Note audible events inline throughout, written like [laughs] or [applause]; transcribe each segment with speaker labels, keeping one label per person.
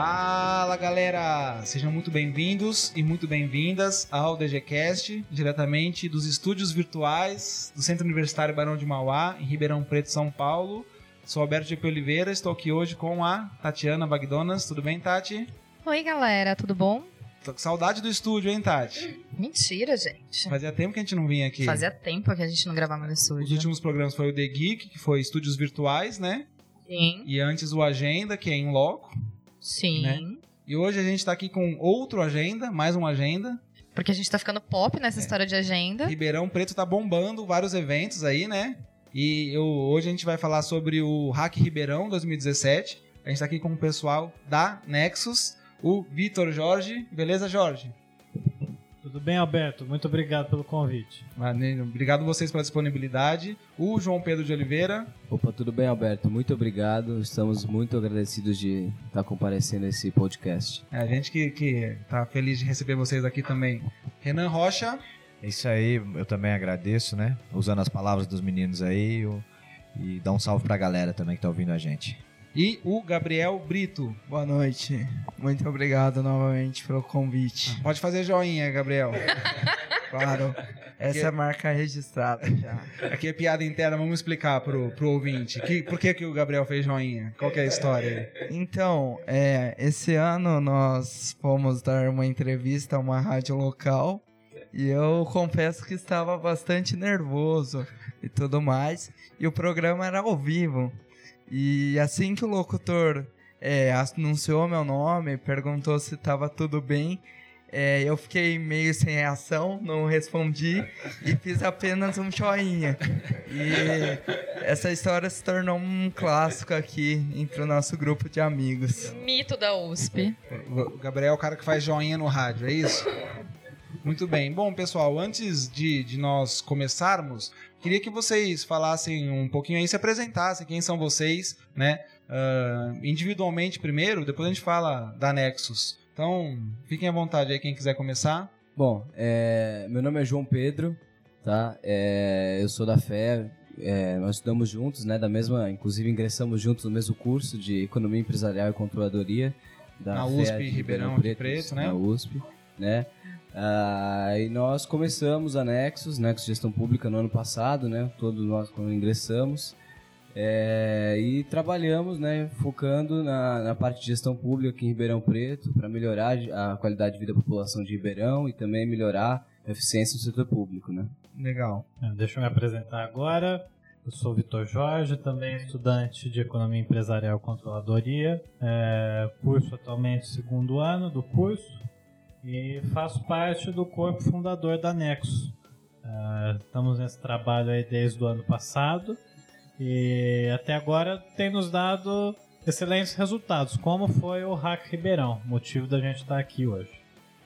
Speaker 1: Fala galera! Sejam muito bem-vindos e muito bem-vindas ao DGCast, diretamente dos estúdios virtuais do Centro Universitário Barão de Mauá, em Ribeirão Preto, São Paulo. Sou Alberto de Oliveira, estou aqui hoje com a Tatiana Bagdonas. Tudo bem, Tati?
Speaker 2: Oi, galera, tudo bom?
Speaker 1: Tô com saudade do estúdio, hein, Tati?
Speaker 2: Mentira, gente.
Speaker 1: Fazia tempo que a gente não vinha aqui.
Speaker 2: Fazia tempo que a gente não gravava no
Speaker 1: Os
Speaker 2: estúdio.
Speaker 1: últimos programas foi o The Geek, que foi estúdios virtuais, né?
Speaker 2: Sim.
Speaker 1: E antes o Agenda, que é em loco.
Speaker 2: Sim.
Speaker 1: Né? E hoje a gente tá aqui com outro Agenda, mais um Agenda.
Speaker 2: Porque a gente tá ficando pop
Speaker 1: É.
Speaker 2: nessa história de agenda.
Speaker 1: Ribeirão Preto tá bombando vários eventos aí, né? E eu- hoje a gente vai falar sobre o Hack Ribeirão 2017. A gente tá aqui com o pessoal da Nexus, o Vitor Jorge. Beleza, Jorge?
Speaker 3: Tudo bem, Alberto? Muito obrigado pelo convite.
Speaker 1: Maneiro. Obrigado vocês pela disponibilidade. O João Pedro de Oliveira.
Speaker 4: Opa, tudo bem, Alberto? Muito obrigado. Estamos muito agradecidos de estar comparecendo a esse podcast.
Speaker 1: É, a gente que, que tá feliz de receber vocês aqui também. Renan Rocha.
Speaker 5: É isso aí, eu também agradeço, né? Usando as palavras dos meninos aí o- e dá um salve pra galera também que tá ouvindo a gente.
Speaker 1: E o Gabriel Brito.
Speaker 6: Boa noite. Muito obrigado novamente pelo convite.
Speaker 1: Pode fazer joinha, Gabriel. [laughs]
Speaker 6: Claro, essa é a marca registrada já.
Speaker 1: Aqui é piada interna, vamos explicar pro, pro ouvinte. Que, por que, que o Gabriel fez joinha? Qual que é a história aí?
Speaker 6: Então, é, esse ano nós fomos dar uma entrevista a uma rádio local e eu confesso que estava bastante nervoso e tudo mais. E o programa era ao vivo. E assim que o locutor é, anunciou meu nome, perguntou se estava tudo bem, é, eu fiquei meio sem reação, não respondi e fiz apenas um joinha. E essa história se tornou um clássico aqui entre o nosso grupo de amigos.
Speaker 2: Mito da USP.
Speaker 1: O Gabriel é o cara que faz joinha no rádio, é isso? Muito bem. Bom, pessoal, antes de, de nós começarmos, queria que vocês falassem um pouquinho aí, se apresentassem quem são vocês, né? Ah, individualmente primeiro, depois a gente fala da Nexus. Então, fiquem à vontade aí, quem quiser começar.
Speaker 4: Bom, é, meu nome é João Pedro, tá? É, eu sou da Fé, é, nós estudamos juntos, né? Da mesma, inclusive ingressamos juntos no mesmo curso de Economia Empresarial e Controladoria da
Speaker 1: Na
Speaker 4: FEA
Speaker 1: USP Ribeirão de Preto, né?
Speaker 4: Na USP, né? Ah, e nós começamos a Nexus, Nexus Gestão Pública no ano passado, né? Todos nós quando ingressamos. É, e trabalhamos, né, focando na, na parte de gestão pública aqui em Ribeirão Preto para melhorar a qualidade de vida da população de Ribeirão e também melhorar a eficiência do setor público, né?
Speaker 1: Legal.
Speaker 3: É, Deixa eu me apresentar agora. Eu sou Vitor Jorge, também estudante de Economia Empresarial e Controladoria. É, curso atualmente segundo ano do curso e faço parte do corpo fundador da Nexus. É, estamos nesse trabalho aí desde o ano passado e até agora tem nos dado excelentes resultados, como foi o Hack Ribeirão, motivo da gente estar aqui hoje.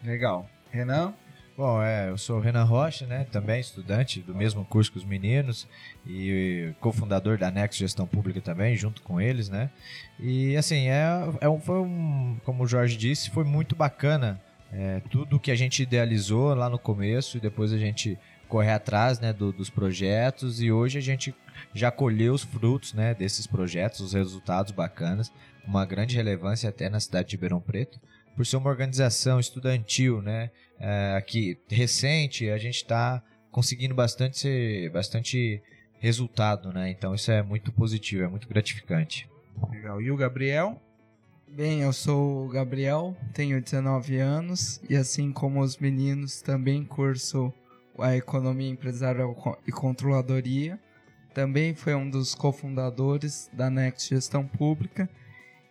Speaker 1: Legal. Renan?
Speaker 5: Bom, é, eu sou o Renan Rocha, né? Também estudante do mesmo curso que os meninos e cofundador da Next Gestão Pública também, junto com eles, né? E assim, é, é um, foi um, como o Jorge disse, foi muito bacana é, tudo que a gente idealizou lá no começo e depois a gente correr atrás né, do- dos projetos e hoje a gente já colheu os frutos né, desses projetos, os resultados bacanas, uma grande relevância até na cidade de Ribeirão Preto, por ser uma organização estudantil, né, é, aqui recente, a gente está conseguindo bastante, bastante resultado, né? Então isso é muito positivo, é muito gratificante.
Speaker 1: Legal. E o Gabriel?
Speaker 6: Bem, eu sou o Gabriel, tenho 19 anos e assim como os meninos também curso a Economia Empresarial e Controladoria. Também foi um dos cofundadores da Next Gestão Pública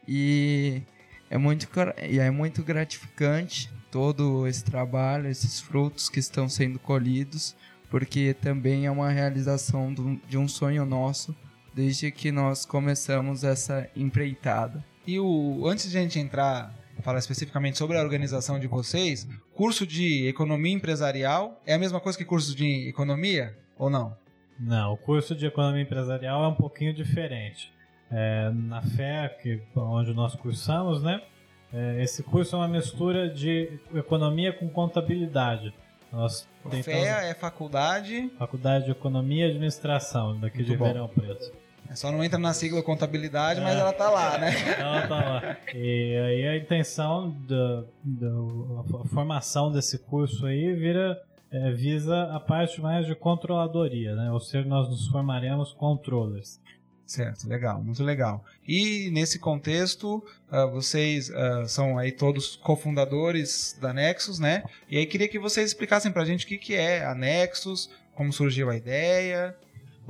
Speaker 6: e é muito, e é muito gratificante todo esse trabalho, esses frutos que estão sendo colhidos, porque também é uma realização de um sonho nosso desde que nós começamos essa empreitada.
Speaker 1: E o antes de a gente entrar falar especificamente sobre a organização de vocês, curso de economia empresarial é a mesma coisa que curso de economia ou não?
Speaker 3: Não, o curso de economia empresarial é um pouquinho diferente. É, na FE, que, onde nós cursamos, né? é, esse curso é uma mistura de economia com contabilidade. Nós tentamos
Speaker 1: FEA é faculdade.
Speaker 3: Faculdade de Economia e Administração, daqui de
Speaker 1: Muito bom.
Speaker 3: Ribeirão Preto.
Speaker 1: Só não entra na sigla contabilidade, mas
Speaker 3: É.
Speaker 1: ela tá lá, né? [laughs]
Speaker 3: Ela tá lá. E aí a intenção da, da a formação desse curso aí vira é, visa a parte mais de controladoria, né? Ou seja, nós nos formaremos controllers.
Speaker 1: Certo, legal, muito legal. E nesse contexto, ah, vocês ah, são aí todos cofundadores da Nexus, né? E aí queria que vocês explicassem pra gente o que, que é a Nexus, como surgiu a ideia.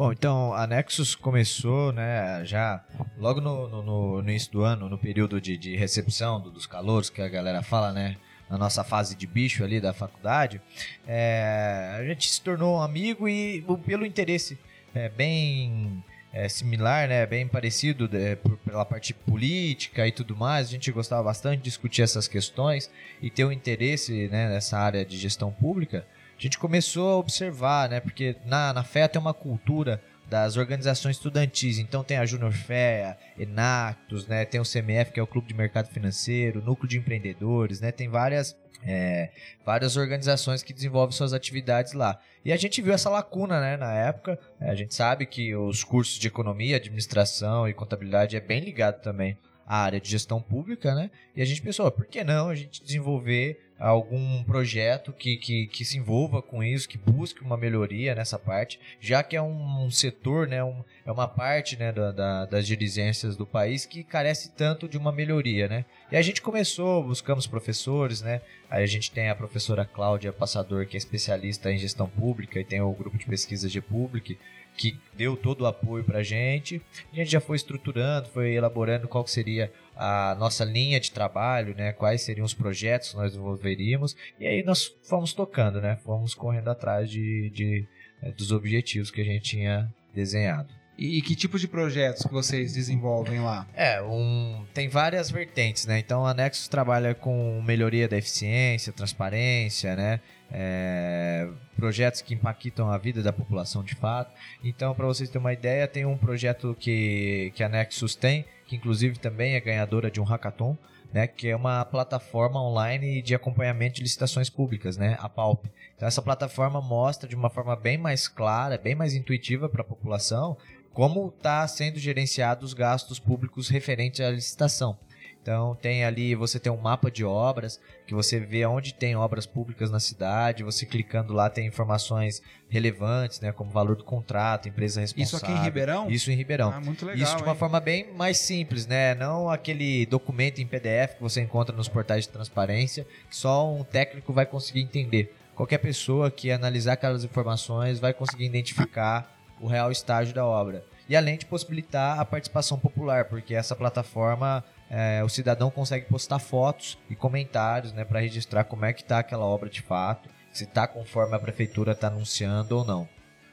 Speaker 5: Bom, então a Nexus começou, né, já logo no, no- no- início do ano, no período de, de recepção do- dos calouros, que a galera fala, né, na nossa fase de bicho ali da faculdade, é, a gente se tornou um amigo e pelo interesse é, bem é, similar, né, bem parecido é, por- pela parte política e tudo mais, a gente gostava bastante de discutir essas questões e ter um interesse né, nessa área de gestão pública, a gente começou a observar, né? Porque na, na FEA tem uma cultura das organizações estudantis. Então tem a Junior FEA, Enactus, né? Tem o CMF, que é o Clube de Mercado Financeiro, Núcleo de Empreendedores, né? Tem várias, é, várias organizações que desenvolvem suas atividades lá. E a gente viu essa lacuna, né? Na época, a gente sabe que os cursos de economia, administração e contabilidade é bem ligado também à área de gestão pública, né? E a gente pensou, por que não a gente desenvolver algum projeto que, que, que se envolva com isso, que busque uma melhoria nessa parte, já que é um, setor, né, um, é uma parte né, da, da- das dirigências do país que carece tanto de uma melhoria, né? E a gente começou, buscamos professores, né? Aí a gente tem a professora Cláudia Passador, que é especialista em gestão pública, e tem o grupo de pesquisa de Public, que deu todo o apoio pra gente. A gente já foi estruturando, foi elaborando qual seria a nossa linha de trabalho, né? Quais seriam os projetos que nós desenvolveríamos. E aí nós fomos tocando, né? Fomos correndo atrás de, de, eh, dos objetivos que a gente tinha desenhado.
Speaker 1: E, e que tipo de projetos que vocês desenvolvem lá?
Speaker 5: É, um, tem várias vertentes, né? Então a Nexus trabalha com melhoria da eficiência, transparência, né? É, projetos que impactam a vida da população de fato. Então, para vocês terem uma ideia, tem um projeto que, que a Nexus tem, que inclusive também é ganhadora de um hackathon, né? Que é uma plataforma online de acompanhamento de licitações públicas, né? A PALP. Então essa plataforma mostra de uma forma bem mais clara, bem mais intuitiva para a população como está sendo gerenciado os gastos públicos referentes à licitação. Então tem ali, você tem um mapa de obras, que você vê onde tem obras públicas na cidade, você clicando lá tem informações relevantes, né, como valor do contrato, empresa responsável.
Speaker 1: Isso aqui em Ribeirão?
Speaker 5: Isso em Ribeirão.
Speaker 1: Ah, muito legal.
Speaker 5: Isso de uma
Speaker 1: hein?
Speaker 5: forma bem mais simples, né? Não aquele documento em PDF que você encontra nos portais de transparência, que só um técnico vai conseguir entender. Qualquer pessoa que analisar aquelas informações vai conseguir identificar o real estágio da obra. E além de possibilitar a participação popular, porque essa plataforma é, o cidadão consegue postar fotos e comentários né, para registrar como é que está aquela obra de fato, se está conforme a prefeitura está anunciando ou não.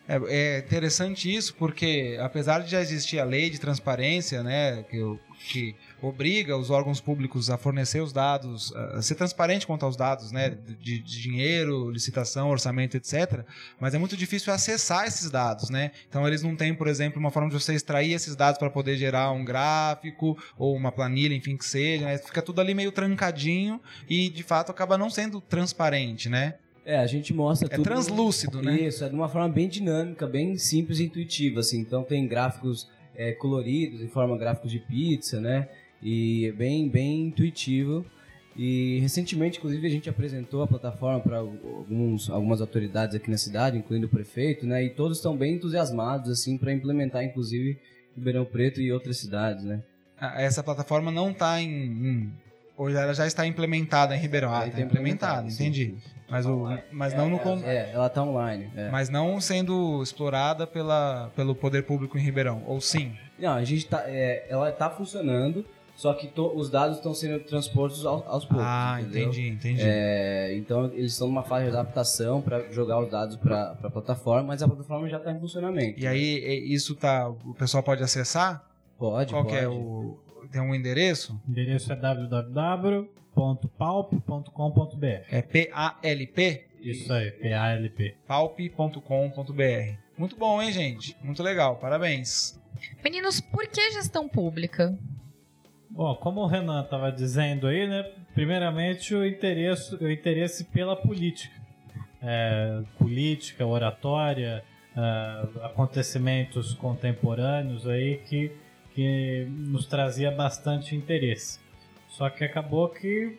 Speaker 1: É, é interessante isso porque, apesar de já existir a lei de transparência, né, que, que obriga os órgãos públicos a fornecer os dados, a ser transparente quanto aos dados, né, de, de dinheiro, licitação, orçamento, etc. Mas é muito difícil acessar esses dados, né? Então eles não têm, por exemplo, uma forma de você extrair esses dados para poder gerar um gráfico ou uma planilha, enfim, que seja. Né? Fica tudo ali meio trancadinho e, de fato, acaba não sendo transparente, né?
Speaker 4: É, a gente mostra
Speaker 1: É
Speaker 4: tudo.
Speaker 1: translúcido, né?
Speaker 4: Isso, é de uma forma bem dinâmica, bem simples e intuitiva, assim. Então tem gráficos é, coloridos, em forma gráficos de pizza, né? E é bem, bem intuitivo. E recentemente, inclusive, a gente apresentou a plataforma para alguns, algumas autoridades aqui na cidade, incluindo o prefeito, né? E todos estão bem entusiasmados, assim, para implementar, inclusive, Ribeirão Preto e outras cidades, né?
Speaker 1: Ah, Essa plataforma não está em, em- Hoje ela já está implementada em Ribeirão. Ah,
Speaker 4: Aí
Speaker 1: está
Speaker 4: tá
Speaker 1: implementada,
Speaker 4: implementado, sim,
Speaker 1: entendi. Mas, o, mas, não no, con-
Speaker 4: É, ela tá online. é.
Speaker 1: mas não sendo explorada pela, pelo poder público em Ribeirão. Ou sim?
Speaker 4: Não, a gente tá. é, ela tá funcionando, só que to- os dados estão sendo transpostos ao- aos poucos.
Speaker 1: ah,
Speaker 4: entendeu?
Speaker 1: entendi, entendi.
Speaker 4: É, então eles estão numa fase de adaptação para jogar os dados para a plataforma, mas a plataforma já está em funcionamento.
Speaker 1: E aí, e- isso tá. O pessoal pode acessar?
Speaker 4: Pode,
Speaker 1: Qual
Speaker 4: pode.
Speaker 1: que é o. Tem um endereço?
Speaker 3: O endereço é www.palp.com.br.
Speaker 1: É P-A-L-P?
Speaker 3: Isso aí, P-A-L-P.
Speaker 1: palp.com.br. Muito bom, hein, gente? Muito legal, parabéns.
Speaker 2: Meninos, por que gestão pública?
Speaker 3: Bom, como o Renan estava dizendo aí, né? Primeiramente o interesse, o interesse pela política. É, política, oratória, uh, acontecimentos contemporâneos aí que, que nos trazia bastante interesse. Só que acabou que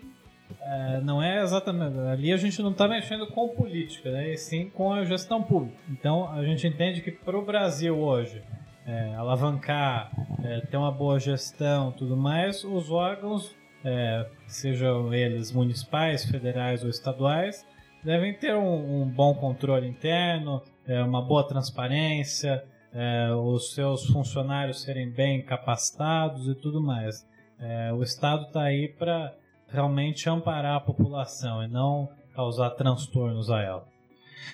Speaker 3: é, não é exatamente. Ali a gente não está mexendo com política, né? E sim com a gestão pública. Então a gente entende que para o Brasil hoje é, alavancar, é, ter uma boa gestão tudo mais, os órgãos, é, sejam eles municipais, federais ou estaduais, devem ter um, um bom controle interno, é, uma boa transparência, é, os seus funcionários serem bem capacitados e tudo mais. É, o Estado está aí para realmente amparar a população e não causar transtornos a ela.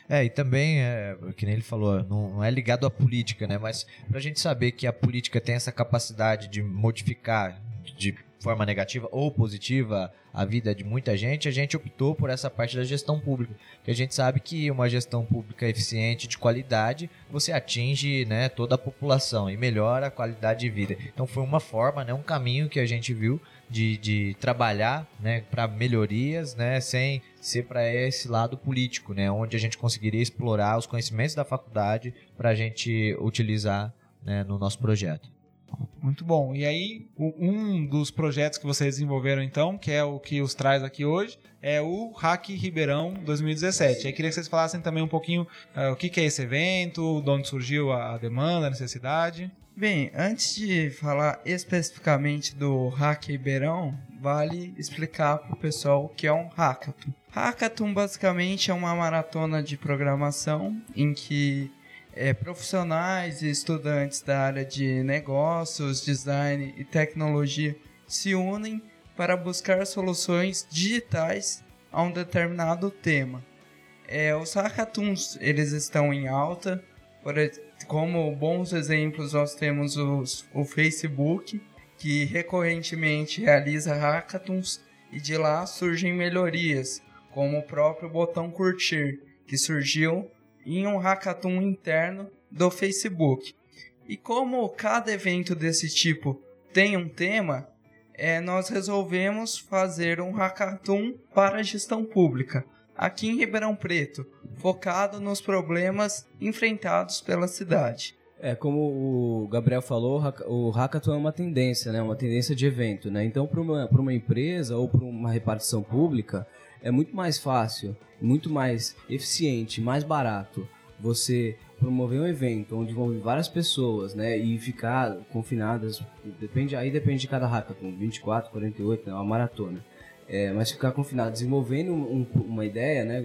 Speaker 5: É, e também, é, que nem ele falou, não, não, é ligado à política, né? Mas para a gente saber que a política tem essa capacidade de modificar de forma negativa ou positiva a vida de muita gente, a gente optou por essa parte da gestão pública. Que a gente sabe que uma gestão pública eficiente, de qualidade, você atinge né, toda a população e melhora a qualidade de vida. Então foi uma forma, né, um caminho que a gente viu de, de trabalhar né, para melhorias, né, sem ser para esse lado político, né, onde a gente conseguiria explorar os conhecimentos da faculdade para a gente utilizar né, no nosso projeto.
Speaker 1: Muito bom. E aí, um dos projetos que vocês desenvolveram então, que é o que os traz aqui hoje, é o Hack Ribeirão 2017. Aí queria que vocês falassem também um pouquinho uh, o que, que é esse evento, de onde surgiu a demanda, a necessidade.
Speaker 6: Bem, antes de falar especificamente do Hack Ribeirão, vale explicar para o pessoal o que é um hackathon. Hackathon basicamente é uma maratona de programação em que é, profissionais e estudantes da área de negócios, design e tecnologia se unem para buscar soluções digitais a um determinado tema. É, os hackathons eles estão em alta, por, como bons exemplos nós temos os, o Facebook, que recorrentemente realiza hackathons e de lá surgem melhorias, como o próprio botão curtir, que surgiu em um hackathon interno do Facebook. E como cada evento desse tipo tem um tema, é, nós resolvemos fazer um hackathon para a gestão pública aqui em Ribeirão Preto, focado nos problemas enfrentados pela cidade.
Speaker 4: É, como o Gabriel falou, o hackathon é uma tendência, né? Uma tendência de evento, né? Então, para uma, uma empresa ou para uma repartição pública, é muito mais fácil, muito mais eficiente, mais barato você promover um evento onde vão várias pessoas, né, e ficar confinadas, depende aí depende de cada hackathon, 24, 48, é uma maratona. É, mas ficar confinado desenvolvendo um, uma ideia, né,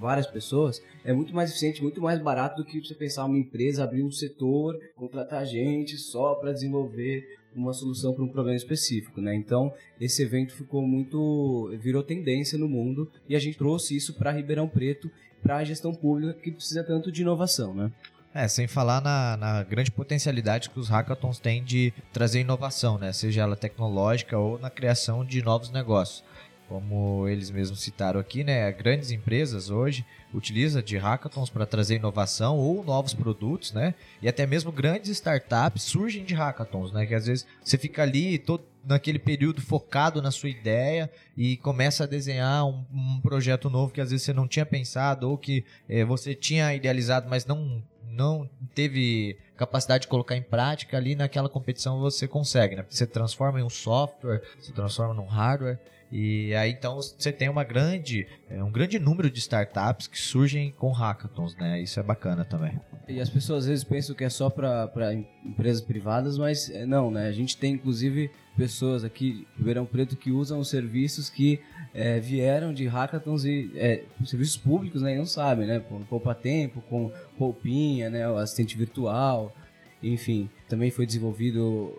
Speaker 4: várias pessoas, é muito mais eficiente, muito mais barato do que você pensar uma empresa abrir um setor, contratar gente só para desenvolver uma solução para um problema específico, né? Então, esse evento ficou muito virou tendência no mundo e a gente trouxe isso para Ribeirão Preto, para a gestão pública que precisa tanto de inovação, né?
Speaker 5: É, sem falar na, na, grande potencialidade que os hackathons têm de trazer inovação, né? Seja ela tecnológica ou na criação de novos negócios como eles mesmos citaram aqui, né, grandes empresas hoje utilizam de hackathons para trazer inovação ou novos produtos, né, e até mesmo grandes startups surgem de hackathons, né, que às vezes você fica ali todo naquele período focado na sua ideia e começa a desenhar um, um projeto novo que às vezes você não tinha pensado ou que é, você tinha idealizado, mas não não teve capacidade de colocar em prática ali naquela competição você consegue, né? Você transforma em um software, se transforma num hardware e aí então você tem uma grande, é, um grande número de startups que surgem com hackathons, né? Isso é bacana também.
Speaker 4: E as pessoas às vezes pensam que é só para empresas privadas, mas é, não, né? A gente tem inclusive pessoas aqui em Ribeirão Preto que usam os serviços que é, vieram de hackathons e é, serviços públicos, né? E não sabem, né? Com poupa tempo, com roupinha, né? O assistente virtual, enfim, também foi desenvolvido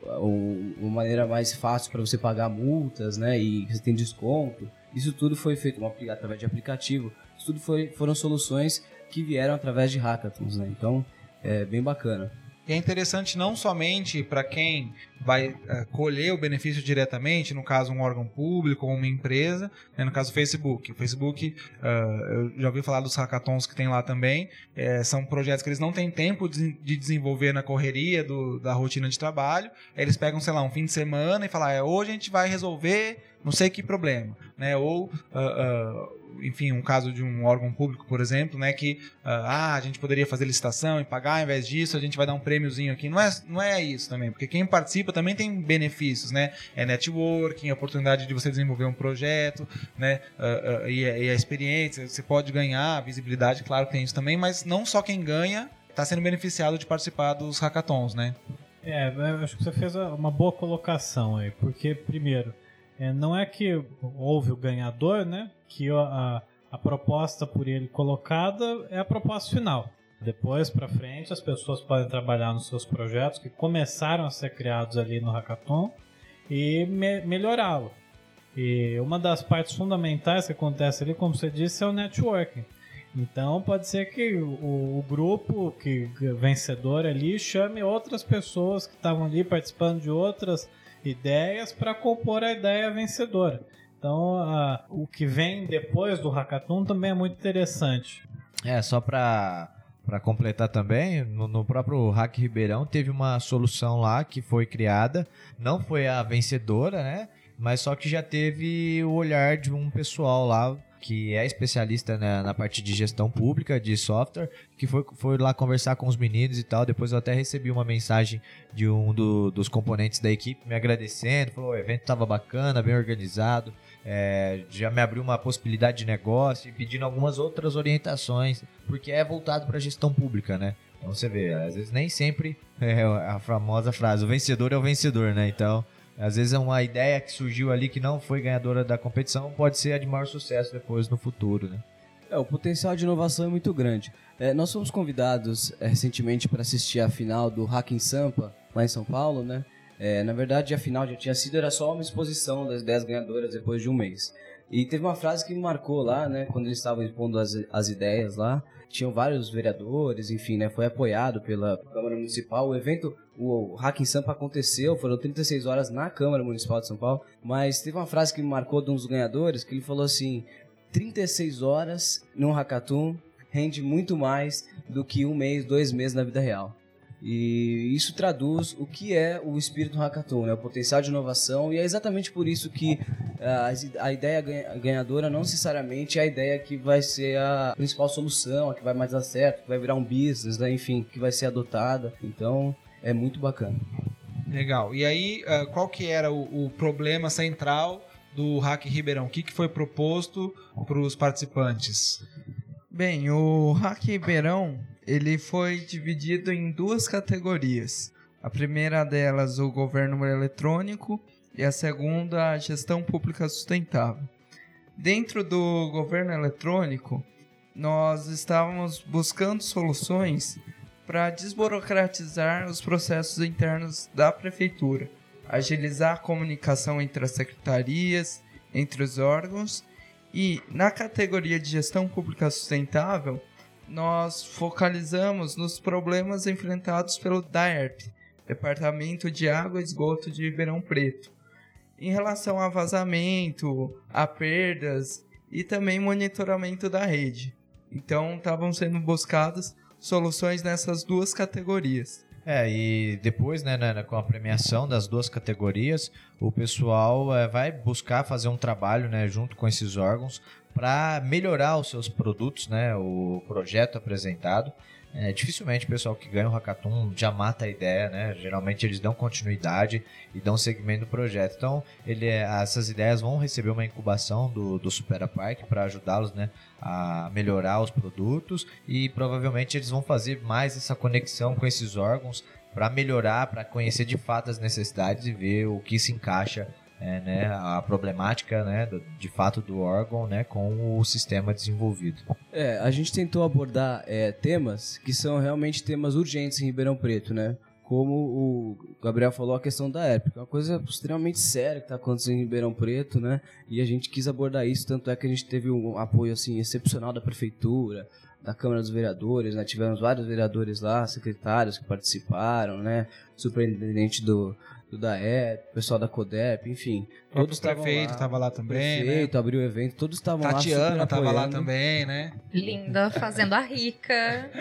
Speaker 4: uma maneira mais fácil para você pagar multas, né? E você tem desconto. Isso tudo foi feito através de aplicativo. Isso tudo foi, foram soluções que vieram através de hackathons, né? Então, é bem bacana.
Speaker 1: E é interessante não somente para quem vai eh, colher o benefício diretamente, no caso um órgão público ou uma empresa, né, no caso Facebook. O Facebook, ah, eu já ouvi falar dos hackathons que tem lá também, eh, são projetos que eles não têm tempo de, de desenvolver na correria do- da rotina de trabalho, eles pegam, sei lá, um fim de semana e falam, é, hoje a gente vai resolver não sei que problema, né, ou... ah, ah, enfim, um caso de um órgão público, por exemplo, né, que ah, a gente poderia fazer licitação e pagar, ao invés disso, a gente vai dar um prêmiozinho aqui. Não é, não é isso também, porque quem participa também tem benefícios, né? É networking, oportunidade de você desenvolver um projeto, né? Ah, ah, e, a- e a experiência, você pode ganhar, visibilidade, claro que tem isso também, mas não só quem ganha está sendo beneficiado de participar dos hackathons, né?
Speaker 3: É, acho que você fez uma boa colocação aí, porque, primeiro, é, não é que houve o ganhador, né? Que a, a proposta por ele colocada é a proposta final. Depois para frente, as pessoas podem trabalhar nos seus projetos que começaram a ser criados ali no Hackathon e me- melhorá-lo. E uma das partes fundamentais que acontece ali, como você disse, é o networking. Então pode ser que o, o grupo que vencedor ali chame outras pessoas que estavam ali participando de outras ideias para compor a ideia vencedora. Então a- o que vem depois do hackathon também é muito interessante.
Speaker 5: É, só pra, pra completar também, no, no próprio Hack Ribeirão teve uma solução lá que foi criada, não foi a vencedora, né? Mas só que já teve o olhar de um pessoal lá que é especialista na, na parte de gestão pública de software, que foi, foi lá conversar com os meninos e tal. Depois eu até recebi uma mensagem de um do- dos componentes da equipe me agradecendo, falou: o evento tava bacana, bem organizado. É, já me abriu uma possibilidade de negócio e pedindo algumas outras orientações, porque é voltado para gestão pública, né? Então você vê, às vezes nem sempre [laughs] é a famosa frase, o vencedor é o vencedor, né? Então, às vezes é uma ideia que surgiu ali que não foi ganhadora da competição, pode ser a de maior sucesso depois no futuro, né?
Speaker 4: É, o potencial de inovação é muito grande. É, nós fomos convidados é, recentemente para assistir a final do Hack em Sampa, lá em São Paulo, né? É, na verdade, a final já tinha sido, era só uma exposição das 10 ganhadoras depois de um mês. E teve uma frase que me marcou lá, né? Quando eles estavam expondo as, as ideias lá. Tinham vários vereadores, enfim, né? Foi apoiado pela Câmara Municipal. O evento, o Hack em Sampa aconteceu, foram 36 horas na Câmara Municipal de São Paulo. Mas teve uma frase que me marcou de um dos ganhadores, que ele falou assim... 36 horas num hackathon rende muito mais do que um mês, dois meses na vida real. E isso traduz o que é o espírito do hackathon, né? o potencial de inovação, e é exatamente por isso que ah, a ideia ganha- ganhadora não necessariamente é a ideia que vai ser a principal solução, a que vai mais dar certo, que vai virar um business, né? enfim, que vai ser adotada. Então, é muito bacana.
Speaker 1: Legal. E aí, ah, qual que era o, o problema central do Hack Ribeirão? O que, que foi proposto para os participantes?
Speaker 6: Bem, o Hack Ribeirão, ele foi dividido em duas categorias. A primeira delas, o governo eletrônico, e a segunda, a gestão pública sustentável. Dentro do governo eletrônico, nós estávamos buscando soluções para desburocratizar os processos internos da prefeitura, agilizar a comunicação entre as secretarias, entre os órgãos e na categoria de gestão pública sustentável, nós focalizamos nos problemas enfrentados pelo DAERP, Departamento de Água e Esgoto de Ribeirão Preto, em relação a vazamento, a perdas e também monitoramento da rede. Então, estavam sendo buscadas soluções nessas duas categorias.
Speaker 5: É, e depois, né, né, com a premiação das duas categorias, o pessoal é, vai buscar fazer um trabalho, né, junto com esses órgãos para melhorar os seus produtos, né, o projeto apresentado. É, dificilmente o pessoal que ganha o hackathon já mata a ideia, né? Geralmente eles dão continuidade e dão segmento do projeto. Então, ele, é- essas ideias vão receber uma incubação do, do Supera Park para ajudá-los, né, a melhorar os produtos e provavelmente eles vão fazer mais essa conexão com esses órgãos para melhorar, para conhecer de fato as necessidades e ver o que se encaixa, é, né, a problemática, né, de fato do órgão, né, com o sistema desenvolvido.
Speaker 4: É, a gente tentou abordar é, temas que são realmente temas urgentes em Ribeirão Preto, né? Como o Gabriel falou, a questão da época. É uma coisa extremamente séria que está acontecendo em Ribeirão Preto, né? E a gente quis abordar isso, tanto é que a gente teve um apoio assim excepcional da prefeitura, da Câmara dos Vereadores, né? Tivemos vários vereadores lá, secretários que participaram, né? Superintendente do, do DAE, pessoal da CODEP, enfim.
Speaker 1: O
Speaker 4: Todos estavam
Speaker 1: prefeito
Speaker 4: lá.
Speaker 1: estava lá também, né?
Speaker 4: Prefeito, abriu o evento, todos estavam lá
Speaker 1: Tatiana estava lá também, né?
Speaker 2: Linda, fazendo a rica.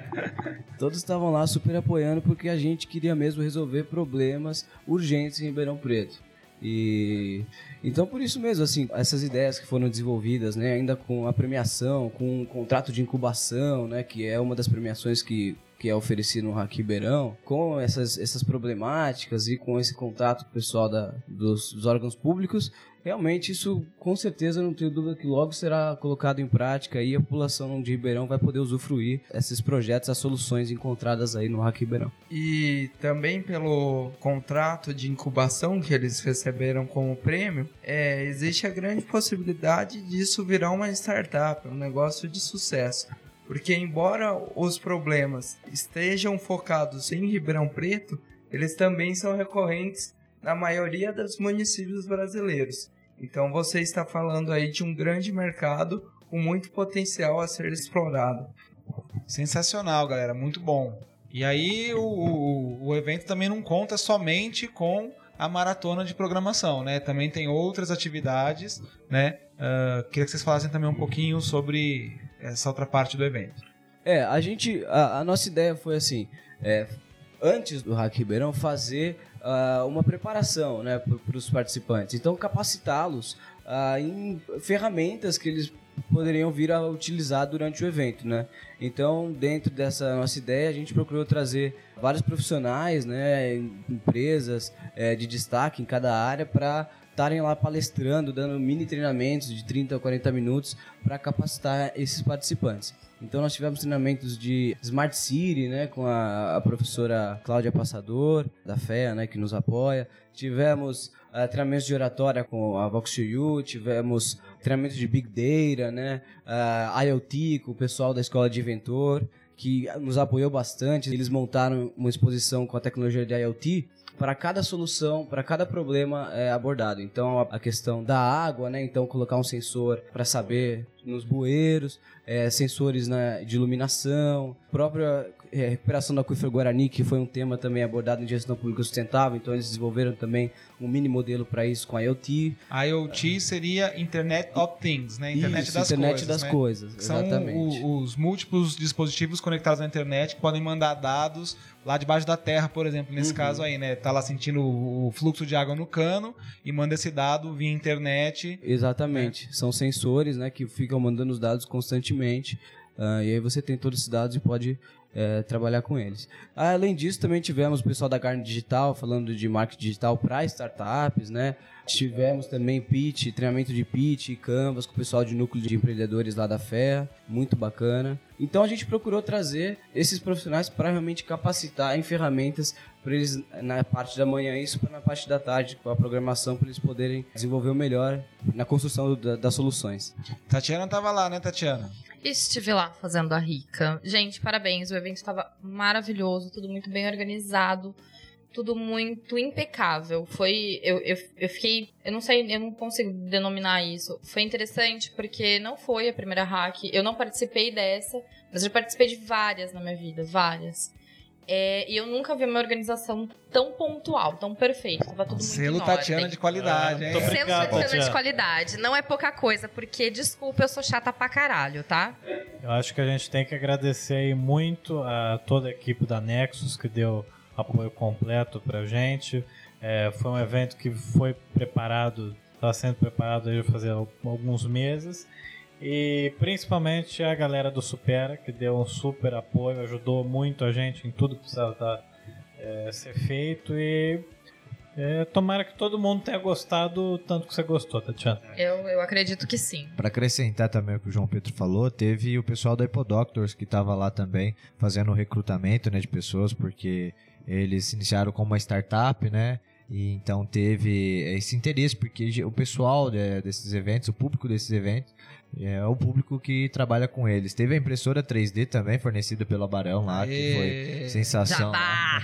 Speaker 2: [laughs]
Speaker 4: Todos estavam lá super apoiando porque a gente queria mesmo resolver problemas urgentes em Ribeirão Preto. E então por isso mesmo, assim, essas ideias que foram desenvolvidas, né, ainda com a premiação, com um contrato de incubação, né, que é uma das premiações que que é oferecido no Hack Ribeirão, com essas, essas problemáticas e com esse contato pessoal da, dos, dos órgãos públicos, realmente isso com certeza não tenho dúvida que logo será colocado em prática e a população de Ribeirão vai poder usufruir esses projetos, as soluções encontradas aí no Hack Ribeirão.
Speaker 6: E também pelo contrato de incubação que eles receberam como prêmio, é, existe a grande possibilidade disso virar uma startup, um negócio de sucesso. Porque embora os problemas estejam focados em Ribeirão Preto, eles também são recorrentes na maioria dos municípios brasileiros. Então você está falando aí de um grande mercado com muito potencial a ser explorado.
Speaker 1: Sensacional, galera, muito bom. E aí o, o, o evento também não conta somente com a maratona de programação, né? Também tem outras atividades, né? Ah, queria que vocês falassem também um pouquinho sobre essa outra parte do evento.
Speaker 4: É, a gente, a, a nossa ideia foi assim, é, antes do Hack Ribeirão fazer ah, uma preparação, né, para os participantes. Então capacitá-los ah, em ferramentas que eles poderiam vir a utilizar durante o evento, né? Então, dentro dessa nossa ideia, a gente procurou trazer vários profissionais, né, empresas eh, de destaque em cada área para estarem lá palestrando, dando mini treinamentos de 30 a 40 minutos para capacitar esses participantes. Então nós tivemos treinamentos de Smart City, né, com a, a professora Cláudia Passador, da FEA, né, que nos apoia. Tivemos ah, treinamentos de oratória com a Vox2U, tivemos treinamentos de Big Data, né, ah, IoT com o pessoal da Escola de Inventor, que nos apoiou bastante. Eles montaram uma exposição com a tecnologia de IoT para cada solução, para cada problema é, abordado. Então, a, questão da água, né? Então, colocar um sensor para saber nos bueiros, é, sensores né, de iluminação, própria é, recuperação do aquífero Guarani, que foi um tema também abordado em gestão pública sustentável. Então, eles desenvolveram também um mini modelo para isso com a IoT.
Speaker 1: IoT seria Internet of Things, né? Internet
Speaker 4: Isso,
Speaker 1: das
Speaker 4: internet
Speaker 1: coisas,
Speaker 4: das
Speaker 1: né?
Speaker 4: coisas,
Speaker 1: São
Speaker 4: exatamente.
Speaker 1: o- os múltiplos dispositivos conectados à internet que podem mandar dados lá debaixo da terra, por exemplo, nesse
Speaker 4: Uhum.
Speaker 1: caso aí, né? Tá lá sentindo o fluxo de água no cano e manda esse dado via internet.
Speaker 4: Exatamente. São sensores né, que ficam mandando os dados constantemente. ah, e aí você tem todos esses dados e pode eh, trabalhar com eles. Além disso, também tivemos o pessoal da Carne Digital falando de marketing digital para startups, né? Tivemos também pitch, treinamento de pitch, e canvas com o pessoal de núcleo de empreendedores lá da FEA, muito bacana. Então a gente procurou trazer esses profissionais para realmente capacitar em ferramentas para eles na parte da manhã isso para na parte da tarde com a programação para eles poderem desenvolver o melhor na construção da- das soluções.
Speaker 1: Tatiana tava lá, né, Tatiana?
Speaker 2: Estive lá fazendo a rica. Gente, parabéns. O evento estava maravilhoso, tudo muito bem organizado, tudo muito impecável. Foi. Eu, eu, eu fiquei. Eu não sei, eu não consigo denominar isso. Foi interessante porque não foi a primeira hack. Eu não participei dessa, mas eu participei de várias na minha vida, várias. É, e eu nunca vi uma organização tão pontual, tão perfeita. Tava tudo muito
Speaker 1: Selo
Speaker 2: em
Speaker 1: Tatiana
Speaker 2: ordem.
Speaker 1: de qualidade,
Speaker 3: Ah,
Speaker 1: hein?
Speaker 2: Selo
Speaker 3: Obrigado,
Speaker 2: Tatiana de
Speaker 3: Tatiana.
Speaker 2: qualidade. Não é pouca coisa, porque, desculpa, eu sou chata pra caralho, tá?
Speaker 3: Eu acho que a gente tem que agradecer aí muito a toda a equipe da Nexus que deu apoio completo pra gente. É, foi um evento que foi preparado, está sendo preparado aí fazer alguns meses. E principalmente a galera do Supera, que deu um super apoio, ajudou muito a gente em tudo que precisava tá, é, ser feito. E é, tomara que todo mundo tenha gostado tanto que você gostou, Tatiana.
Speaker 2: Eu, eu acredito que sim.
Speaker 5: Para acrescentar também o que o João Pedro falou, teve o pessoal da Hipodoctors que estava lá também fazendo o recrutamento né, de pessoas, porque eles iniciaram como uma startup, né? E então teve esse interesse, porque o pessoal né, desses eventos, o público desses eventos, é o público que trabalha com eles. Teve a impressora 3D também, fornecida pelo Barão lá, que foi
Speaker 1: Aê.
Speaker 5: sensação.
Speaker 2: Jabá!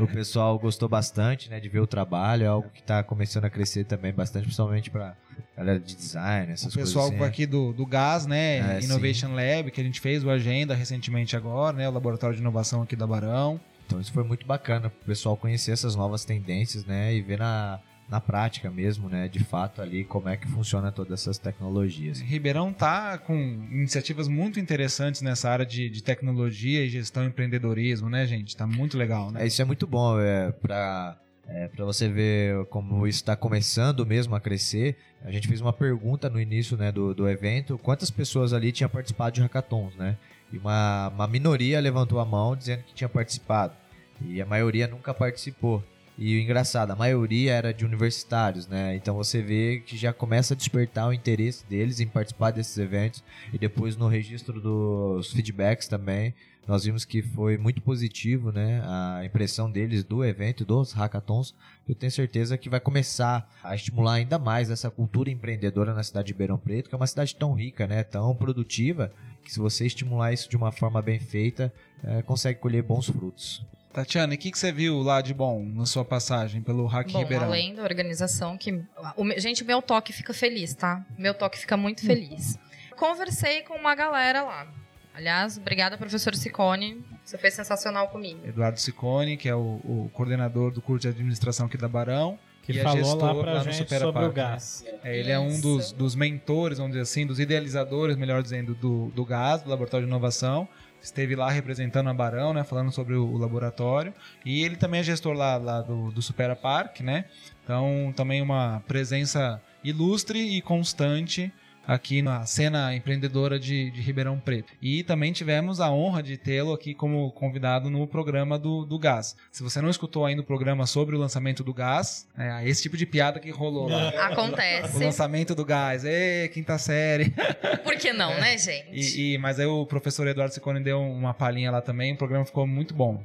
Speaker 5: O pessoal gostou bastante, né, de ver o trabalho, é algo que está começando a crescer também bastante, principalmente para galera de design, essas
Speaker 1: O pessoal
Speaker 5: coisas assim.
Speaker 1: aqui do, do GAS, né?
Speaker 5: É,
Speaker 1: Innovation Lab, que a gente fez o Agenda recentemente agora, né? O Laboratório de Inovação aqui da Barão.
Speaker 5: Então isso foi muito bacana para o pessoal conhecer essas novas tendências, né? E ver na, na prática mesmo, né? De fato ali como é que funciona todas essas tecnologias.
Speaker 1: Ribeirão tá com iniciativas muito interessantes nessa área de, de tecnologia e gestão empreendedorismo, né, gente? Tá muito legal, né?
Speaker 5: É, isso é muito bom é, para é, para você ver como isso está começando mesmo a crescer. A gente fez uma pergunta no início né, do, do evento: quantas pessoas ali tinham participado de hackathons, né? E uma, uma minoria levantou a mão dizendo que tinha participado. E a maioria nunca participou. E o engraçado, a maioria era de universitários, né? Então você vê que já começa a despertar o interesse deles em participar desses eventos. E depois no registro dos feedbacks também, nós vimos que foi muito positivo, né? A impressão deles do evento, dos hackathons. Eu tenho certeza que vai começar a estimular ainda mais essa cultura empreendedora na cidade de Ribeirão Preto, que é uma cidade tão rica, né? Tão produtiva, que se você estimular isso de uma forma bem feita, é, consegue colher bons frutos.
Speaker 1: Tatiana, e o que, que você viu lá de bom na sua passagem pelo Hack
Speaker 2: Bom,
Speaker 1: Ribeirão?
Speaker 2: além da organização, que. O, gente, o meu toque fica feliz, tá? Meu toque fica muito feliz. Conversei com uma galera lá. Aliás, obrigada, professor Sicone. Você foi sensacional comigo.
Speaker 1: Eduardo Sicone, que é o, o coordenador do curso de administração aqui da Barão.
Speaker 3: Que
Speaker 1: E é
Speaker 3: falou
Speaker 1: gestor
Speaker 3: lá pra
Speaker 1: lá
Speaker 3: gente
Speaker 1: Supera
Speaker 3: sobre o
Speaker 1: né?
Speaker 3: gás.
Speaker 1: É, ele é um dos, dos mentores, vamos dizer assim, dos idealizadores, melhor dizendo, do, do GAS, do Laboratório de Inovação. Esteve lá representando a Barão, né, falando sobre o, o laboratório. E ele também é gestor lá, lá do, do Supera Park, né? Então, também uma presença ilustre e constante aqui na cena empreendedora de, de Ribeirão Preto. E também tivemos a honra de tê-lo aqui como convidado no programa do, do Gás. Se você não escutou ainda o programa sobre o lançamento do Gás, é esse tipo de piada que rolou lá. [laughs] O
Speaker 2: Acontece.
Speaker 1: lançamento do Gás, ê, quinta série. [laughs]
Speaker 2: Por que não, né, gente?
Speaker 1: E, e- mas aí o professor Eduardo Sicone deu uma palhinha lá também, o programa ficou muito bom.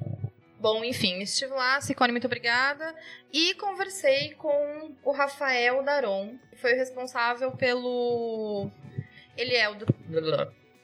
Speaker 2: Bom, enfim, estive lá, Sicone, muito obrigada. E conversei com o Rafael Daron, que foi o responsável pelo. Ele é o do.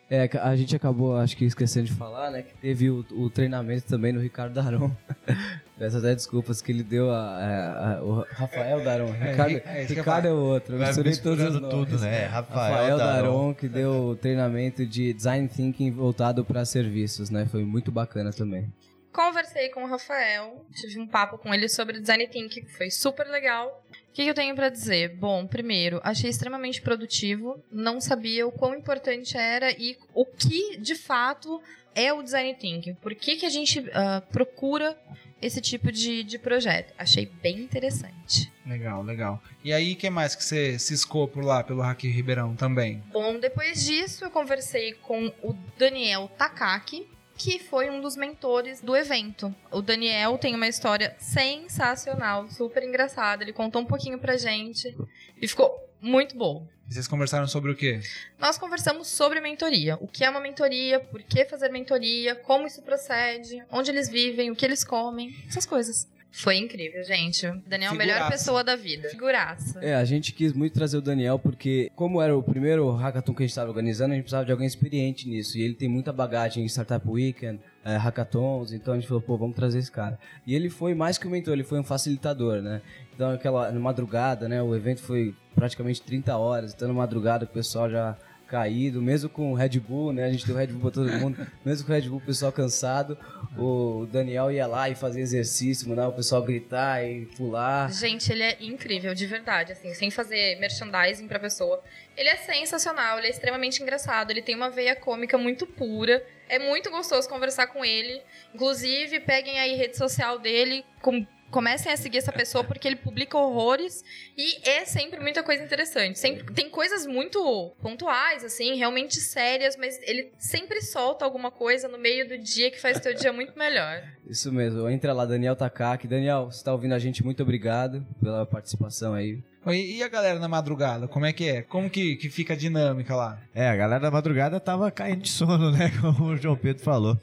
Speaker 4: É, a gente acabou, acho que esquecendo de falar, né? Que teve o, o treinamento também no Ricardo Daron. [laughs] Peço até desculpas que ele deu a, a- a- o Rafael Daron. Ricardo,
Speaker 1: é isso que eu
Speaker 4: Ricardo é o outro. Eu misturei todos os
Speaker 5: tudo, né?
Speaker 4: Rafael,
Speaker 5: Rafael
Speaker 4: Daron,
Speaker 5: Daron.
Speaker 4: que deu o treinamento de Design Thinking voltado para serviços, né? Foi muito bacana também.
Speaker 2: Conversei com o Rafael, tive um papo com ele sobre design thinking, que foi super legal. O que eu tenho pra dizer? Bom, primeiro, achei extremamente produtivo, não sabia o quão importante era e o que de fato é o design thinking. Por que, que a gente ah, procura esse tipo de, de projeto? Achei bem interessante.
Speaker 1: Legal, legal. E aí, o que mais que você ciscou por lá, pelo Hack Ribeirão também?
Speaker 2: Bom, depois disso eu conversei com o Daniel Takaki, que foi um dos mentores do evento. O Daniel tem uma história sensacional, super engraçada. Ele contou um pouquinho pra gente e ficou muito bom.
Speaker 1: E vocês conversaram sobre o quê?
Speaker 2: Nós conversamos sobre mentoria. O que é uma mentoria, por que fazer mentoria, como isso procede, onde eles vivem, o que eles comem, essas coisas. Foi incrível, gente. O Daniel é a melhor pessoa da vida. Figuraça.
Speaker 4: É, a gente quis muito trazer o Daniel porque, como era o primeiro hackathon que a gente estava organizando, a gente precisava de alguém experiente nisso. E ele tem muita bagagem em Startup Weekend, é, hackathons, então a gente falou, pô, vamos trazer esse cara. E ele foi mais que um mentor, ele foi um facilitador, né? Então, aquela na madrugada, né? O evento foi praticamente 30 horas, então na madrugada o pessoal já caído, mesmo com o Red Bull, né? A gente deu Red Bull pra todo mundo, [laughs] mesmo com o Red Bull, o pessoal cansado, o Daniel ia lá e fazia exercício, mandava o pessoal gritar e pular.
Speaker 2: Gente, ele é incrível, de verdade, assim, sem fazer merchandising pra pessoa. Ele é sensacional, ele é extremamente engraçado, ele tem uma veia cômica muito pura. É muito gostoso conversar com ele. Inclusive, peguem aí rede social dele, com- comecem a seguir essa pessoa porque ele publica horrores e é sempre muita coisa interessante. Sempre tem coisas muito pontuais assim, realmente sérias, mas ele sempre solta alguma coisa no meio do dia que faz teu dia muito melhor.
Speaker 4: Isso mesmo, entra lá, Daniel Takaki. Daniel, você tá ouvindo a gente, muito obrigado pela participação aí.
Speaker 1: E, a galera na madrugada, como é que é? Como que, que fica a dinâmica lá?
Speaker 5: É, a galera da madrugada tava caindo de [laughs] sono, né? Como o João Pedro falou.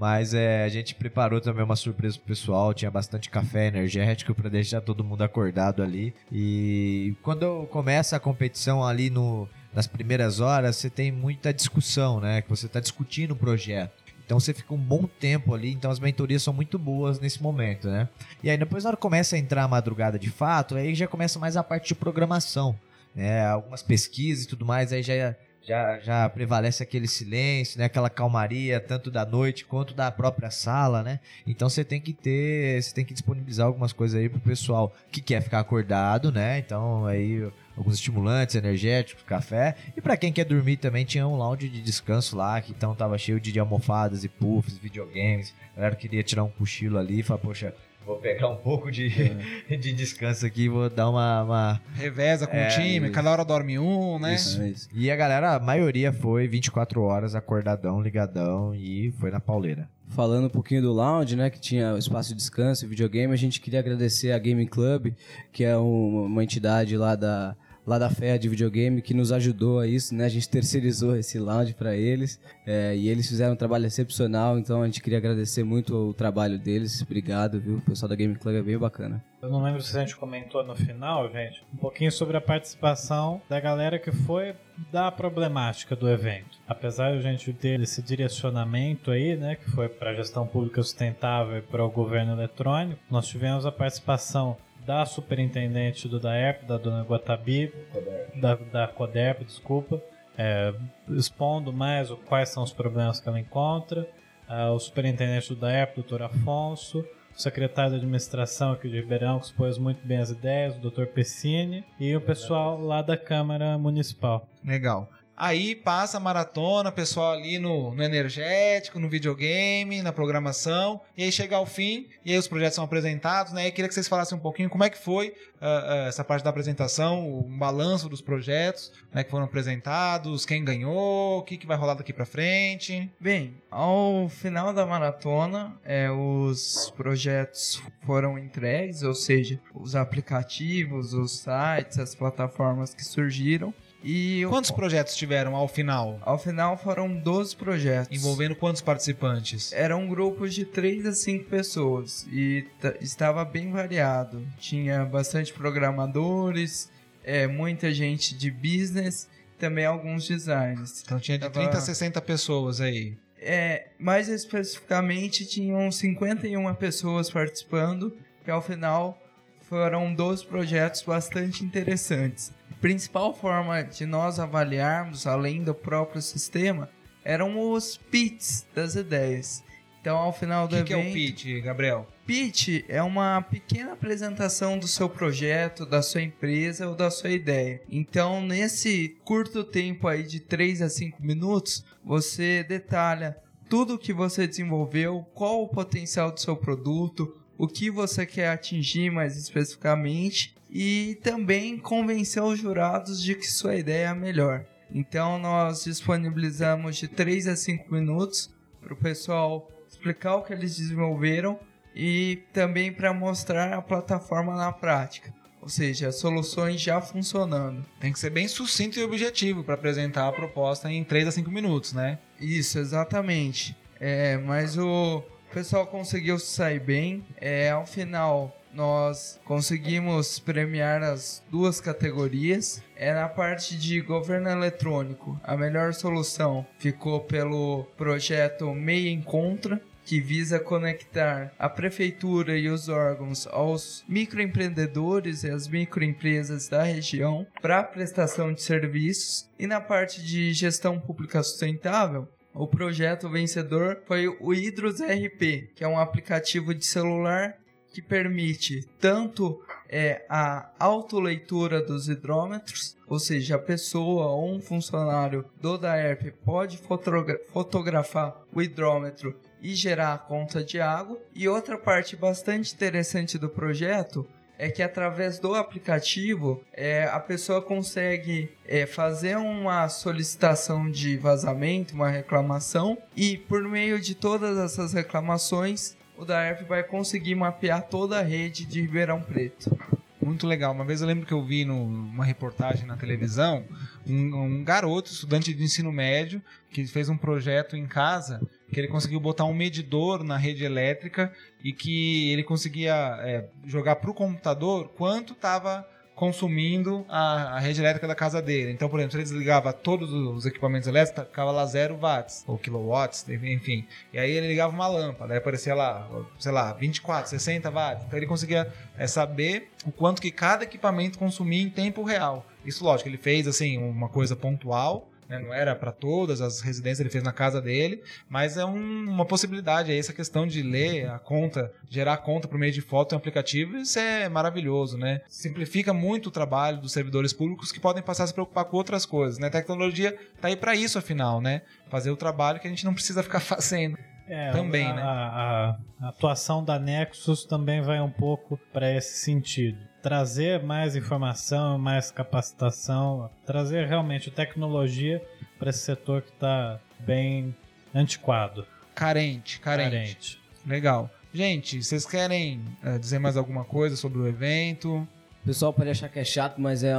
Speaker 5: Mas é, a gente preparou também uma surpresa pro pessoal. Tinha bastante café energético pra deixar todo mundo acordado ali. E quando começa a competição ali no, nas primeiras horas, você tem muita discussão, né? Que você tá discutindo o projeto. Então você fica um bom tempo ali, então as mentorias são muito boas nesse momento, né? E aí depois na hora que começa a entrar a madrugada de fato, aí já começa mais a parte de programação, né? Algumas pesquisas e tudo mais, aí já já, já prevalece aquele silêncio, né? Aquela calmaria, tanto da noite quanto da própria sala, né? Então você tem que ter, você tem que disponibilizar algumas coisas aí pro pessoal que quer ficar acordado, né? Então aí alguns estimulantes energéticos, café. E para quem quer dormir também tinha um lounge de descanso lá, que então tava cheio de almofadas e puffs, videogames. A galera queria tirar um cochilo ali e falar, poxa, vou pegar um pouco de, [laughs] de descanso aqui, vou dar uma. uma...
Speaker 1: Reveza com
Speaker 5: É,
Speaker 1: o time,
Speaker 4: isso.
Speaker 1: cada hora dorme um, né?
Speaker 4: Isso, é isso.
Speaker 5: E a galera, a maioria foi 24 horas acordadão, ligadão e foi na pauleira.
Speaker 4: Falando um pouquinho do lounge, né, que tinha o espaço de descanso e videogame, a gente queria agradecer a Gaming Club, que é um- uma entidade lá da lá da FEA de videogame que nos ajudou a isso, né? A gente terceirizou esse lounge para eles é, e eles fizeram um trabalho excepcional, então a gente queria agradecer muito o trabalho deles. Obrigado, viu? O pessoal da Gaming Club é bem bacana.
Speaker 3: Eu não lembro se a gente comentou no final, gente, um pouquinho sobre a participação da galera que foi da problemática do evento. Apesar de a gente ter esse direcionamento aí, né, que foi para a gestão pública sustentável e para o governo eletrônico, nós tivemos a participação da superintendente do DAERP, da dona Guatabi, da, da CODERP, desculpa, é, expondo mais o, quais são os problemas que ela encontra, ah, o superintendente do DAERP, doutor Afonso, o secretário de administração aqui de Ribeirão, que expôs muito bem as ideias, o doutor Pessini, e o pessoal lá da Câmara Municipal.
Speaker 1: Legal. Aí passa a maratona, pessoal ali no, no energético, no videogame, na programação, e aí chega ao fim, e aí os projetos são apresentados, né? E queria que vocês falassem um pouquinho como é que foi ah, ah, essa parte da apresentação, um balanço dos projetos, como é que foram apresentados, quem ganhou, o que, que vai rolar daqui pra frente.
Speaker 6: Bem, ao final da maratona, é, os projetos foram entregues, ou seja, os aplicativos, os sites, as plataformas que surgiram. E
Speaker 1: Quantos projetos tiveram ao final?
Speaker 6: ao final foram 12 projetos.
Speaker 1: Envolvendo quantos participantes?
Speaker 6: Eram grupos de 3 a 5 pessoas e estava bem variado. Tinha bastante programadores, é, muita gente de business, também alguns designers.
Speaker 1: Então tinha de
Speaker 6: Tava-
Speaker 1: 30 a 60 pessoas aí.
Speaker 6: É, mais especificamente, tinham 51 pessoas participando, que ao final foram 12 projetos bastante interessantes. Principal forma de nós avaliarmos, além do próprio sistema, eram os pits das ideias. Então, ao final
Speaker 1: O
Speaker 6: do
Speaker 1: que, que é
Speaker 6: evento...
Speaker 1: o pitch, Gabriel?
Speaker 6: Pitch é uma pequena apresentação do seu projeto, da sua empresa ou da sua ideia. Então, nesse curto tempo aí de 3 a 5 minutos, você detalha tudo o que você desenvolveu, qual o potencial do seu produto, o que você quer atingir mais especificamente e também convencer os jurados de que sua ideia é a melhor. Então, nós disponibilizamos de 3 a 5 minutos para o pessoal explicar o que eles desenvolveram e também para mostrar a plataforma na prática, ou seja, soluções já funcionando.
Speaker 1: Tem que ser bem sucinto e objetivo para apresentar a proposta em 3 a 5 minutos, né?
Speaker 6: Isso, exatamente. É, mas o pessoal conseguiu se sair bem. É, ao final, nós conseguimos premiar as duas categorias. É na parte de governo eletrônico. A melhor solução ficou pelo projeto Meia Encontra, que visa conectar a prefeitura e os órgãos aos microempreendedores e as microempresas da região para prestação de serviços. E na parte de gestão pública sustentável, o projeto vencedor foi o Hidros RP, que é um aplicativo de celular que permite tanto é, a autoleitura dos hidrômetros, ou seja, a pessoa ou um funcionário do DAERP pode fotogra- fotografar o hidrômetro e gerar a conta de água. E outra parte bastante interessante do projeto é que através do aplicativo é, a pessoa consegue é, fazer uma solicitação de vazamento, uma reclamação, e por meio de todas essas reclamações, o DAERP vai conseguir mapear toda a rede de Ribeirão Preto.
Speaker 1: Muito legal. Uma vez eu lembro que eu vi numa reportagem na televisão um, um garoto, estudante de ensino médio, que fez um projeto em casa que ele conseguiu botar um medidor na rede elétrica e que ele conseguia é, jogar para o computador quanto estava consumindo a, a rede elétrica da casa dele. Então, por exemplo, se ele desligava todos os equipamentos elétricos, ficava lá 0 watts ou kilowatts, enfim. E aí ele ligava uma lâmpada, aí aparecia lá, sei lá, 24, 60 watts. Então ele conseguia é, saber o quanto que cada equipamento consumia em tempo real. Isso, lógico, ele fez assim uma coisa pontual, né? não era para todas as residências, ele fez na casa dele, mas é um- uma possibilidade essa questão de ler a conta, gerar a conta por meio de foto em aplicativo, isso é maravilhoso, né? Simplifica muito o trabalho dos servidores públicos que podem passar a se preocupar com outras coisas, né? A tecnologia tá aí para isso, afinal, né? Fazer o trabalho que a gente não precisa ficar [laughs] fazendo.
Speaker 3: É,
Speaker 1: Também,
Speaker 3: a,
Speaker 1: né?
Speaker 3: A, a atuação da Nexus também vai um pouco para esse sentido. Trazer mais informação, mais capacitação, trazer realmente tecnologia para esse setor que está bem antiquado,
Speaker 1: Carente, carente.
Speaker 3: carente.
Speaker 1: Legal. Gente, vocês querem eh, dizer mais alguma coisa sobre o evento?
Speaker 4: O pessoal pode achar que é chato, mas é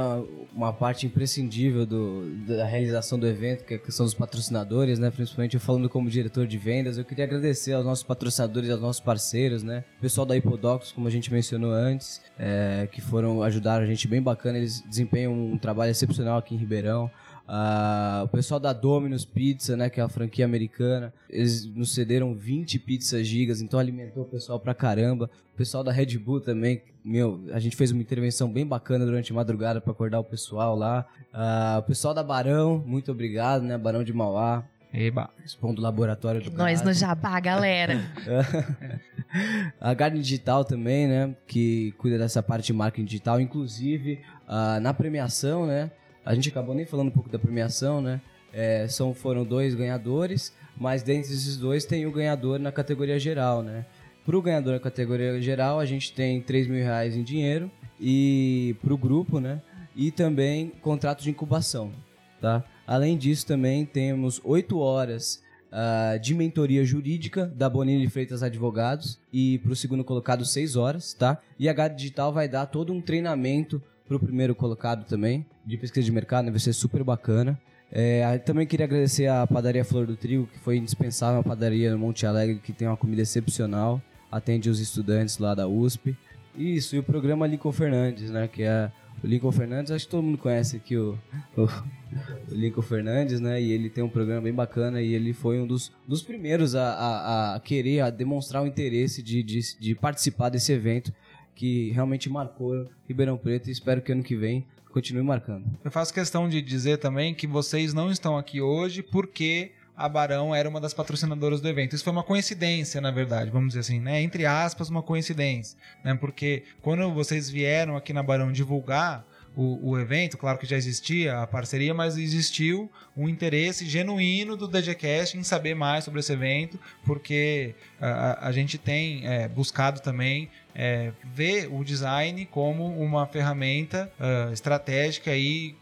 Speaker 4: uma- parte imprescindível do- da realização do evento, que é questão dos patrocinadores, né? Principalmente eu falando como diretor de vendas, eu queria agradecer aos nossos patrocinadores, aos nossos parceiros, né? O pessoal da Hipodox, como a gente mencionou antes, é, que foram ajudar a gente bem bacana, eles desempenham um trabalho excepcional aqui em Ribeirão. Ah, o pessoal da Domino's Pizza, né, que é a franquia americana, eles nos cederam 20 pizzas gigas, então alimentou o pessoal pra caramba. O pessoal da Red Bull também, meu, a gente fez uma intervenção bem bacana durante a madrugada pra acordar o pessoal lá. Ah, o pessoal da Barão, muito obrigado, né, Barão de Mauá,
Speaker 1: Eba.
Speaker 4: expondo o laboratório do
Speaker 2: Nós no Jabá, galera. [laughs]
Speaker 4: a Garden Digital também, né? Que cuida dessa parte de marketing digital. Inclusive, ah, na premiação, né? A gente acabou nem falando um pouco da premiação, né? É, são, foram dois ganhadores, mas dentre esses dois tem o ganhador na categoria geral, né? Pro ganhador na categoria geral, a gente tem 3 mil reais em dinheiro e pro grupo, né? E também contrato de incubação, tá? Além disso, também temos 8 horas ah, de mentoria jurídica da Bonini Freitas Advogados e para o segundo colocado 6 horas, tá? E a H Digital vai dar todo um treinamento para o primeiro colocado também, de pesquisa de mercado, né? vai ser super bacana. É, também queria agradecer a padaria Flor do Trigo, que foi indispensável, uma padaria no Monte Alegre que tem uma comida excepcional, atende os estudantes lá da USP. Isso, e o programa Lincoln Fernandes, né? Que é o Lincoln Fernandes, acho que todo mundo conhece aqui o, o, [laughs] o Lincoln Fernandes, né? E ele tem um programa bem bacana e ele foi um dos, dos primeiros a, a, a querer, a demonstrar o interesse de, de, de participar desse evento que realmente marcou Ribeirão Preto e espero que ano que vem continue marcando.
Speaker 1: Eu faço questão de dizer também que vocês não estão aqui hoje porque a Barão era uma das patrocinadoras do evento. Isso foi uma coincidência, na verdade, vamos dizer assim, né? Entre aspas, uma coincidência, né? Porque quando vocês vieram aqui na Barão divulgar o, o evento, claro que já existia a parceria, mas existiu um interesse genuíno do DGCast em saber mais sobre esse evento, porque a, a- gente tem é, buscado também é, ver o design como uma ferramenta ah, estratégica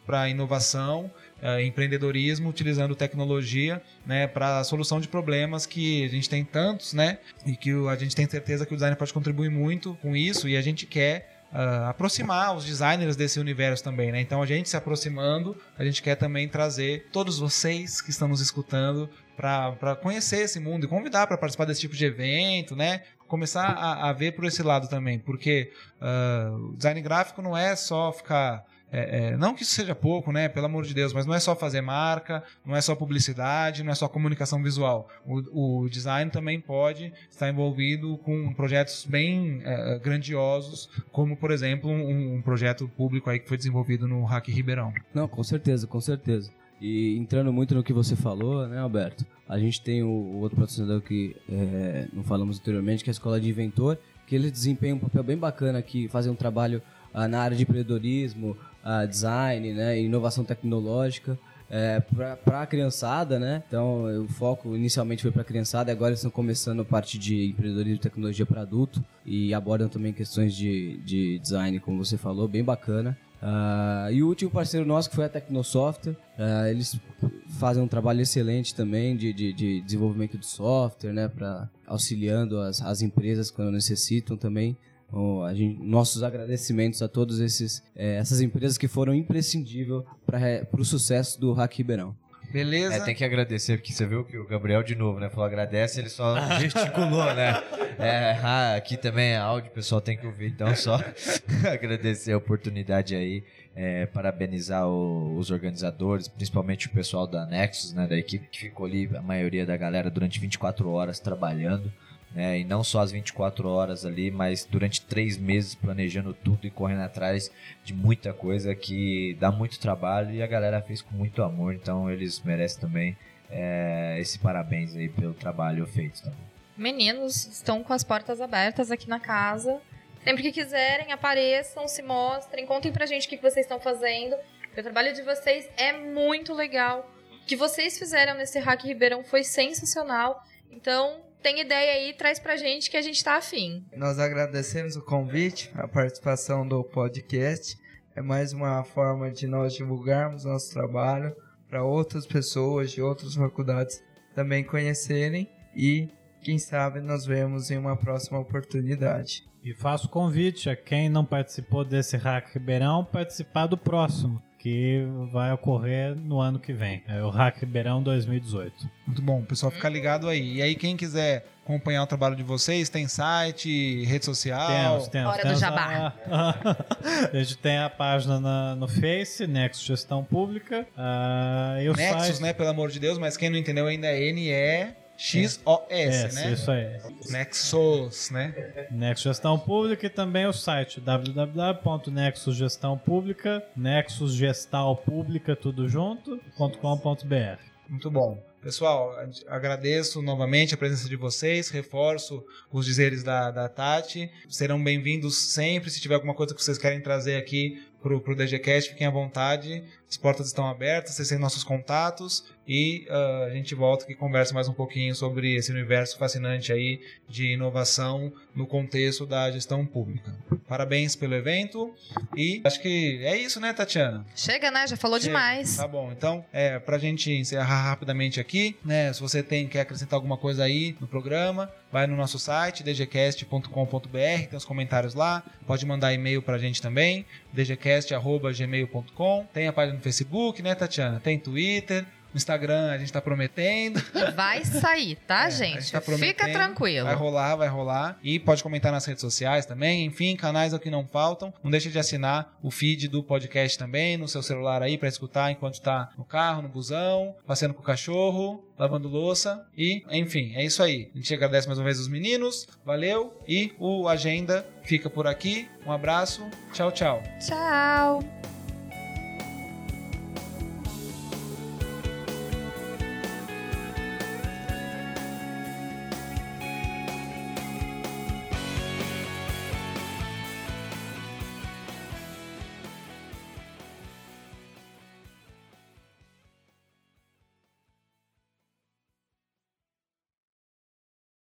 Speaker 1: para inovação, ah, empreendedorismo, utilizando tecnologia né, para a solução de problemas que a gente tem tantos, né? E que a gente tem certeza que o design pode contribuir muito com isso e a gente quer ah, aproximar os designers desse universo também, né? Então a gente se aproximando, a gente quer também trazer todos vocês que estão nos escutando para conhecer esse mundo e convidar para participar desse tipo de evento, né? Começar a, a ver por esse lado também, porque ah, o design gráfico não é só ficar é, é, não que isso seja pouco, né? Pelo amor de Deus, mas não é só fazer marca, não é só publicidade, não é só comunicação visual. O, o design também pode estar envolvido com projetos bem é, grandiosos, como, por exemplo, um, um projeto público aí que foi desenvolvido no Hack Ribeirão.
Speaker 4: Não, com certeza, com certeza. E entrando muito no que você falou, né, Alberto? A gente tem o, o outro patrocinador que é, não falamos anteriormente, que é a Escola de Inventor, que eles desempenham um papel bem bacana aqui, fazem um trabalho ah, na área de empreendedorismo, ah, design, né, inovação tecnológica. É, para a criançada, né? Então, o foco inicialmente foi para a criançada, agora eles estão começando a parte de empreendedorismo e tecnologia para adulto e abordam também questões de, de design, como você falou, bem bacana. Ah, e o último parceiro nosso que foi a Tecnosoftware, ah, eles fazem um trabalho excelente também de, de, de desenvolvimento de software, né, para auxiliando as, as empresas quando necessitam também. Então, a gente- nossos agradecimentos a todas essas empresas que foram imprescindíveis para o sucesso do Hack Ribeirão.
Speaker 1: Beleza?
Speaker 5: É, tem que agradecer, porque você viu que o Gabriel de novo, né? Falou agradece, ele só [laughs] gesticulou, né? É, ah, aqui também é áudio, o pessoal tem que ouvir, então só [laughs] agradecer a oportunidade aí, é, parabenizar o- os organizadores, principalmente o pessoal da Nexus, né? Da equipe que ficou ali, a maioria da galera, durante 24 horas trabalhando. Né? E não só as 24 horas ali, mas durante três meses planejando tudo e correndo atrás de muita coisa que dá muito trabalho e a galera fez com muito amor, então eles merecem também é, esse parabéns aí pelo trabalho feito.
Speaker 2: Meninos estão com as portas abertas aqui na casa. Sempre que quiserem, apareçam, se mostrem, contem pra gente o que vocês estão fazendo. O trabalho de vocês é muito legal. O que vocês fizeram nesse Hack Ribeirão foi sensacional. Então, tem ideia aí, traz pra gente que a gente tá afim.
Speaker 6: Nós agradecemos o convite, a participação do podcast. É mais uma forma de nós divulgarmos nosso trabalho para outras pessoas de outras faculdades também conhecerem e quem sabe nos vemos em uma próxima oportunidade.
Speaker 3: E faço convite a quem não participou desse Hack Ribeirão participar do próximo, que vai ocorrer no ano que vem. É o Hack Ribeirão 2018.
Speaker 1: Muito bom, pessoal, fica ligado aí. E aí, quem quiser acompanhar o trabalho de vocês, tem site, rede social?
Speaker 3: Temos, temos.
Speaker 2: Hora
Speaker 3: temos
Speaker 2: do jabá.
Speaker 3: A... [laughs] a gente tem a página na, no Face, Nexus Gestão Pública. Uh, e o
Speaker 1: Nexus,
Speaker 3: site...
Speaker 1: né, pelo amor de Deus, mas quem não entendeu ainda é N-E... X-O-S, né?
Speaker 3: Isso aí.
Speaker 1: Nexus, né?
Speaker 3: Nexus Gestão Pública e também o site www.nexusgestãopública, Nexus Gestal Pública, tudo junto, .com.br.
Speaker 1: Muito bom. Pessoal, agradeço novamente a presença de vocês, reforço os dizeres da, da Tati. Serão bem-vindos sempre. Se tiver alguma coisa que vocês querem trazer aqui pro, pro DGCast, fiquem à vontade. As portas estão abertas, vocês têm nossos contatos e uh, a gente volta e conversa mais um pouquinho sobre esse universo fascinante aí de inovação no contexto da gestão pública. Parabéns pelo evento e acho que é isso, né, Tatiana?
Speaker 2: Chega, né? Já falou
Speaker 1: Chega.
Speaker 2: demais.
Speaker 1: Tá bom, então, é, pra gente encerrar rapidamente aqui, né, se você tem, quer acrescentar alguma coisa aí no programa, vai no nosso site, dgcast.com.br, tem os comentários lá, pode mandar e-mail pra gente também, dgcast.gmail.com, tem a página Facebook, né, Tatiana? Tem Twitter, no Instagram a gente tá prometendo. [laughs]
Speaker 2: Vai sair, tá,
Speaker 1: É, a
Speaker 2: gente?
Speaker 1: tá
Speaker 2: Fica tranquilo.
Speaker 1: Vai rolar, vai rolar. E pode comentar nas redes sociais também. Enfim, canais aqui não faltam. Não deixe de assinar o feed do podcast também no seu celular aí para escutar enquanto está no carro, no busão, passeando com o cachorro, lavando louça. E, enfim, é isso aí. A gente agradece mais uma vez os meninos. Valeu. E o Agenda fica por aqui. Um abraço. Tchau, tchau.
Speaker 2: Tchau.